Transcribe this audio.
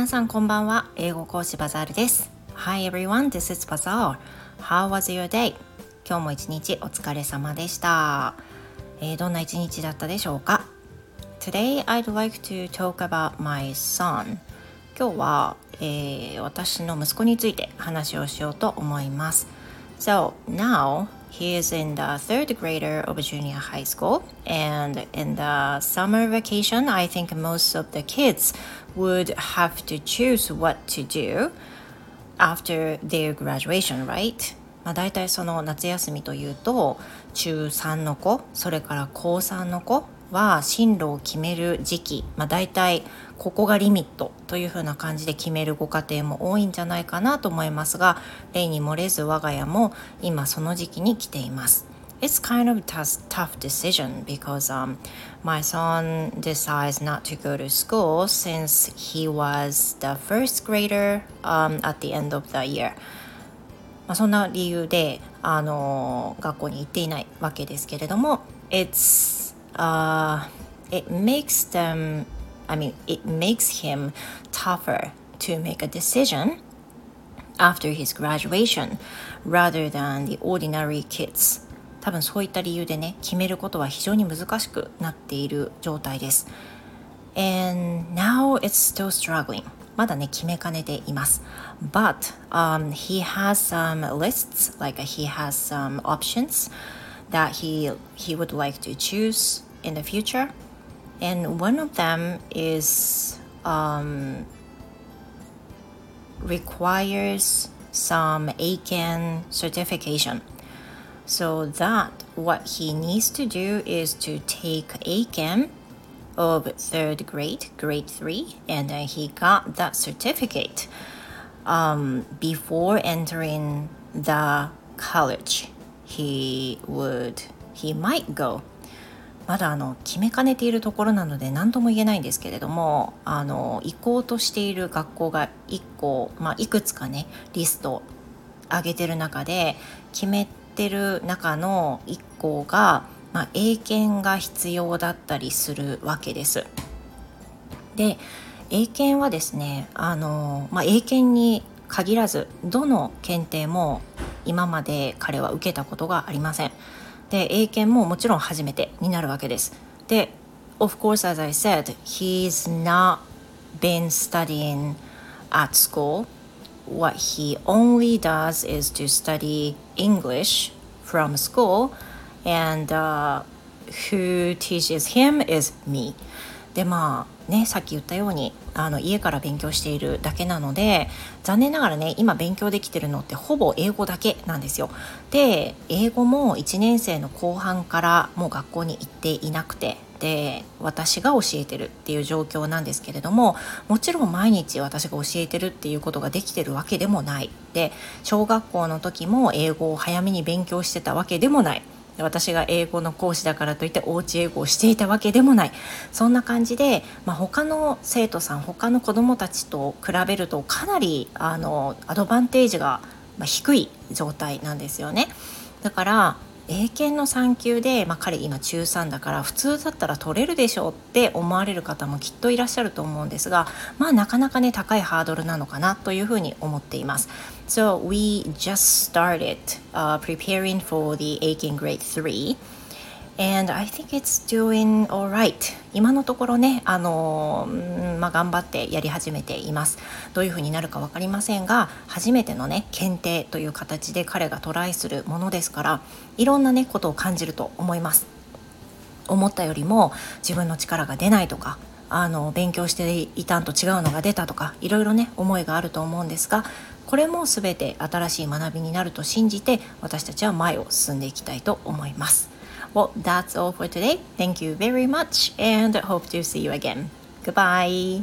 皆さんこんばんは。英語講師バザールです。Hi everyone this is Bazaar. How was your day? 今日も一日お疲れ様でした、えー、どんな一日だったでしょうか？Today I'd like to talk about my son. 今日は、えー、私の息子について話をしようと思います。So now he is in the third grader of junior high school and in the summer vacation I think most of the kids would have to choose what to do after their graduation right まあ、大体その夏休みというと中3の子それから高3の子は進路を決める時期、まあ、大体ここがリミットというふうな感じで決めるご家庭も多いんじゃないかなと思いますが例に漏れず我が家も今その時期に来ています。It's kind of a tough, tough decision because um, my son decides not to go to school since he was the first grader um, at the end of the year. まあ、そんな理由で、あの学校に行っていないわけですけれども It's uh, it makes them, I mean, it makes him tougher to make a decision after his graduation rather than the ordinary kids. 多分そういった理由でね、決めることは非常に難しくなっている状態です。And now it's still struggling. まだね、決めかねています。But、um, he has some lists, like he has some options that he, he would like to choose in the future. And one of them is um, requires some ACAN certification. So that what he needs to do is to take ACAN of third grade, grade three, and then he got that certificate um, before entering the college. He would, he might go まだあの決めかねているところなので何とも言えないんですけれどもあの行こうとしている学校が1個、まあ、いくつかねリスト上げてる中で決めてる中の1個が、まあ、英検が必要だったりするわけです。で英検はですねあの、まあ、英検に限らずどの検定も今まで彼は受けたことがありません。で英検ももちろん初めてになるわけですで of course as I said he's not been studying at school what he only does is to study English from school and、uh, who teaches him is me でまあねさっき言ったようにあの家から勉強しているだけなので残念ながらね今勉強できてるのってほぼ英語だけなんですよ。で英語も1年生の後半からもう学校に行っていなくてで私が教えてるっていう状況なんですけれどももちろん毎日私が教えてるっていうことができてるわけでもないで小学校の時も英語を早めに勉強してたわけでもない。私が英語の講師だからといっておうち英語をしていたわけでもないそんな感じで、まあ、他の生徒さん他の子どもたちと比べるとかなりあのアドバンテージが低い状態なんですよね。だから英検の3級で、まあ、彼今中3だから普通だったら取れるでしょうって思われる方もきっといらっしゃると思うんですがまあなかなかね高いハードルなのかなというふうに思っています。So we just started、uh, preparing for the Aiken Grade 3 and I think it's doing alright. 今のところねあのまあ、頑張ってやり始めています。どういう風になるか分かりませんが初めてのね検定という形で彼がトライするものですからいろんなねことを感じると思います。思ったよりも自分の力が出ないとかあの勉強していたんと違うのが出たとかいろいろね思いがあると思うんですがこれも全て新しい学びになると信じて私たちは前を進んでいきたいと思います。Well, that's all for today. Thank you very much and hope to see you again. Goodbye.